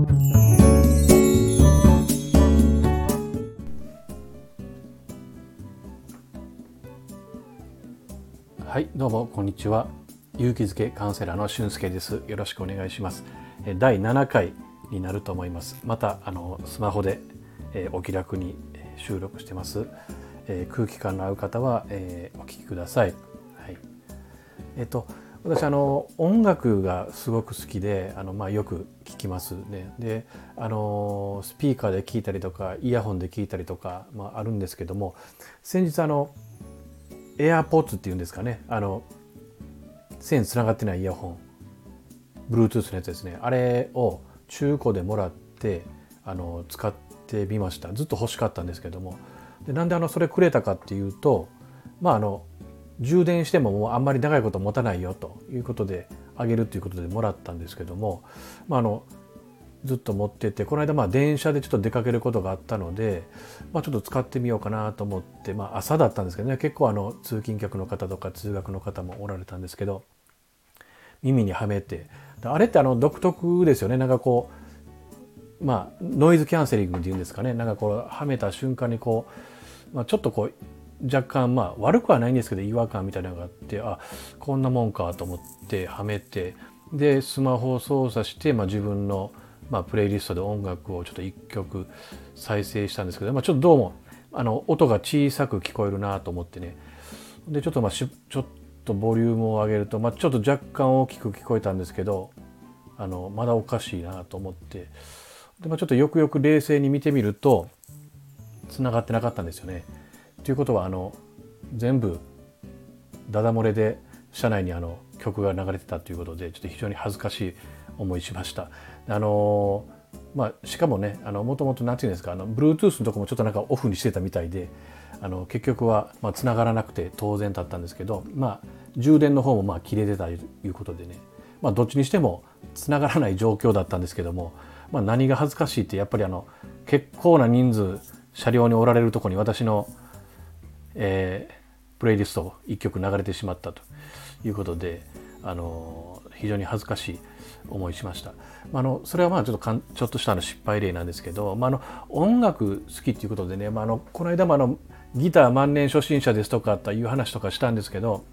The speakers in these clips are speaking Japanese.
はいどうもこんにちは。勇気づけカウンセラーの俊介です。よろしくお願いします。第7回になると思います。またあのスマホで、えー、お気楽に収録してます、えー、空気感の合う方は、えー、お聞きください。はい。えっ、と私あの音楽がすごく好きであの、まあ、よく聞きますね。であのスピーカーで聞いたりとかイヤホンで聞いたりとか、まあ、あるんですけども先日あの AirPods っていうんですかね。あの線つながってないイヤホン。Bluetooth のやつですね。あれを中古でもらってあの使ってみました。ずっと欲しかったんですけども。でなんであのそれくれたかっていうとまああの充電してももうあんまり長いこと持たないよということであげるということでもらったんですけども、まあ、あのずっと持っててこの間まあ電車でちょっと出かけることがあったので、まあ、ちょっと使ってみようかなと思って、まあ、朝だったんですけどね結構あの通勤客の方とか通学の方もおられたんですけど耳にはめて。あれってあの独特ですよね。なんかこうまあノイズキャンセリングっていうんですかね。なんかこうはめた瞬間にこう、まあ、ちょっとこう若干まあ悪くはないんですけど違和感みたいなのがあってあこんなもんかと思ってはめてでスマホを操作して、まあ、自分の、まあ、プレイリストで音楽をちょっと1曲再生したんですけど、まあ、ちょっとどうもあの音が小さく聞こえるなと思ってねでちょっとまあしちょっとボリュームを上げると、まあ、ちょっと若干大きく聞こえたんですけどあのまだおかしいなと思ってで、まあ、ちょっとよくよく冷静に見てみると繋がってなかったんですよね。ということはあの全部ダダ漏れで車内にあの曲が流れてたということでちょっと非常に恥ずかしい思いしました。あのまあ、しかもねあのもともと何て言うんですかあの Bluetooth のとこもちょっとなんかオフにしてたみたいであの結局はまあ繋がらなくて当然だったんですけど、まあ、充電の方もまあ切れてたということでね、まあ、どっちにしても繋がらない状況だったんですけども、まあ、何が恥ずかしいってやっぱりあの結構な人数車両におられるとこに私のえー、プレイリスト1曲流れてしまったということで、あの非常に恥ずかしい思いしました。まあ、のそれはまあちょっとかんちょっとしたの失敗例なんですけど、まあ、あの音楽好きっていうことでね、ま、あのこの間もあのギター万年初心者ですとかという話とかしたんですけど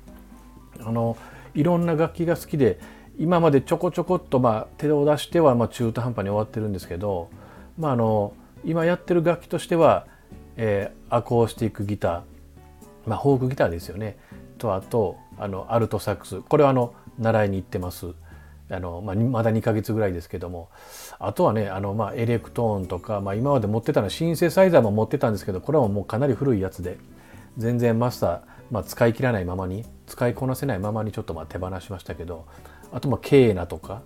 あのいろんな楽器が好きで今までちょこちょこっとまあ手を出してはまあ中途半端に終わってるんですけど、まあ、あの今やってる楽器としては、えー、アコースティックギターまあ、フォークギターですよね。とあとあのアルトサックス。これはあの習いに行ってます。あの、まあ、まだ2ヶ月ぐらいですけども。あとはねあの、まあ、エレクトーンとか、まあ、今まで持ってたのはシンセサイザーも持ってたんですけどこれはもうかなり古いやつで全然マスター、まあ、使い切らないままに使いこなせないままにちょっとまあ手放しましたけどあとまあケーナとか、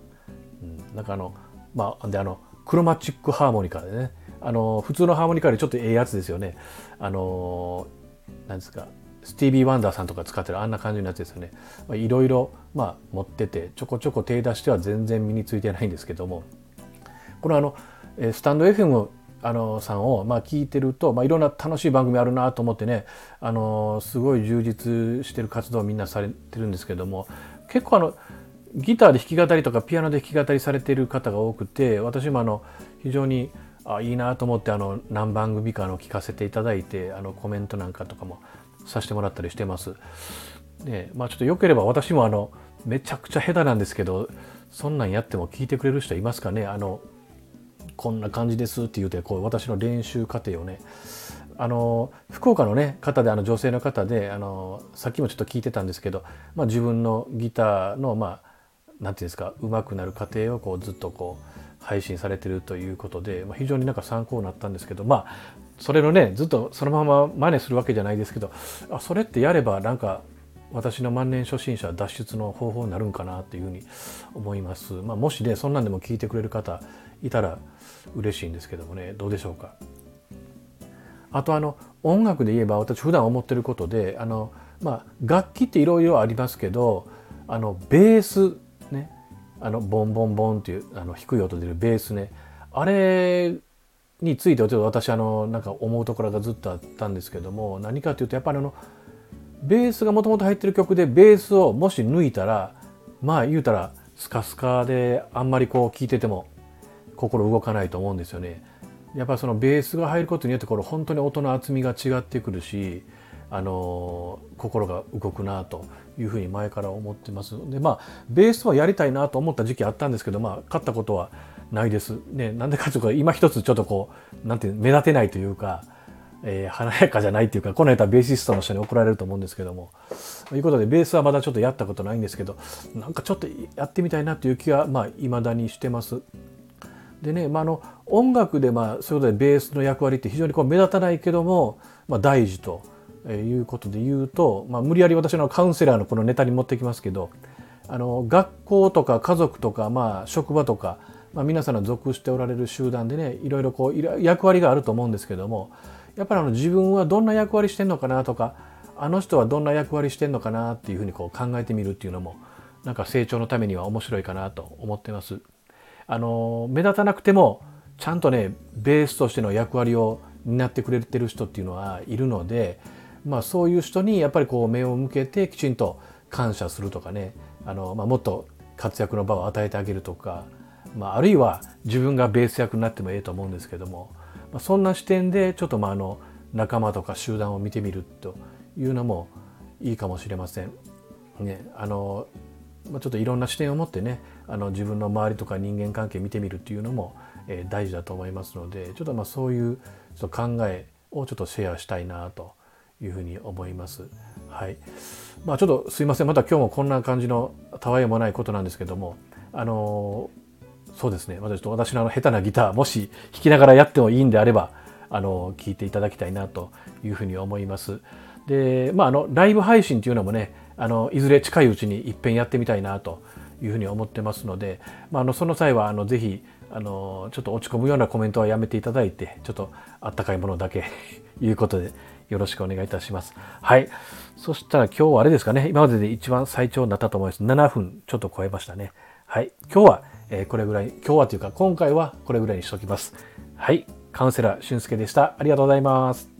うん、なんかあのまあであのクロマチックハーモニカでね。あの普通のハーモニカよりちょっとええやつですよね。あのなんですかスティービー・ワンダーさんとか使ってるあんな感じのやつですよね。いろいろ、ま、持っててちょこちょこ手出しては全然身についてないんですけどもこのあのスタンド FM あのさんをまあ聞いてると、まあ、いろんな楽しい番組あるなと思ってねあのすごい充実してる活動をみんなされてるんですけども結構あのギターで弾き語りとかピアノで弾き語りされてる方が多くて私もあの非常にあいいなと思ってあの何番組かの聞かせていただいてあのコメントなんかとかもさせてもらったりしてます。でまあちょっとよければ私もあのめちゃくちゃ下手なんですけどそんなんやっても聞いてくれる人いますかね？あのこんな感じですって言うてこう私の練習過程をねあの福岡のね方であの女性の方であのさっきもちょっと聞いてたんですけど、まあ、自分のギターのまあ何て言うんですか上手くなる過程をこうずっとこう配信されてるということで、まあ、非常になんか参考になったんですけどまあそれのねずっとそのまま真似するわけじゃないですけどあそれってやればなんか私の万年初心者脱出の方法になるんかなというふうに思います。まあ、もしねそんなんでも聞いてくれる方いたら嬉しいんですけどもねどうでしょうか？あとあの音楽で言えば私普段思ってることであの、まあ、楽器っていろいろありますけどあのベースねあのボンボンボンっていうあの低い音出るベースねあれについてはちょっと私あのなんか思うところがずっとあったんですけども何かというとやっぱりあのベースがもともと入ってる曲でベースをもし抜いたらまあ言うたらスカスカであんまりこう聴いてても心動かないと思うんですよね。やっぱそのベースが入ることによってこれ本当に音の厚みが違ってくるしあの心が動くなというふうに前から思ってますのでまあベースはやりたいなと思った時期あったんですけどまあ勝ったことはないです。ね、なんでかというと今一つちょっとこうなんていう目立てないというか、えー、華やかじゃないっていうかこの間ベーシストの人に怒られると思うんですけどもということでベースはまだちょっとやったことないんですけどなんかちょっとやってみたいなという気はまあ未だにしてます。でね、まあ、あの音楽でまあそういうことでベースの役割って非常にこう目立たないけども、まあ、大事ということで言うと、まあ、無理やり私のカウンセラーのこのネタに持ってきますけどあの学校とか家族とか、まあ、職場とか、まあ、皆さんの属しておられる集団でねいろいろこう役割があると思うんですけどもやっぱりあの自分はどんな役割してんのかなとかあの人はどんな役割してんのかなっていうふうにこう考えてみるっていうのもなんか成長のためには面白いかなと思ってます。あの目立たなくてもちゃんとねベースとしての役割を担ってくれてる人っていうのはいるので、まあ、そういう人にやっぱりこう目を向けてきちんと感謝するとかね。あの、まあ、もっと活躍の場を与えてあげるとか、まあ、あるいは自分がベース役になってもええと思うんですけども、まあ、そんな視点でちょっとまああの仲間とか集団を見てみるというのもいいかもしれません。ね、あの、ちょっといろんな視点を持ってねあの自分の周りとか人間関係見てみるっていうのも、えー、大事だと思いますのでちょっとまあそういうちょっと考えをちょっとシェアしたいなというふうに思います。はい。まあちょっとすいませんまた今日もこんな感じのたわいもないことなんですけどもあのそうですね私と私のあの下手なギターもし弾きながらやってもいいんであればあの聞いていただきたいなというふうに思います。でまああのライブ配信っていうのもねあのいずれ近いうちにいっぺんやってみたいなというふうに思ってますので、まあ、あのその際はあのぜひあのちょっと落ち込むようなコメントはやめていただいてちょっとあったかいものだけ いうことでよろしくお願いいたします。はい。そしたら今日はあれですかね、今までで一番最長になったと思います。7分ちょっと超えましたね。はい。今日は、えこれぐらい、今日はというか今回はこれぐらいにしときます。はい。カウンセラー俊介でした。ありがとうございます。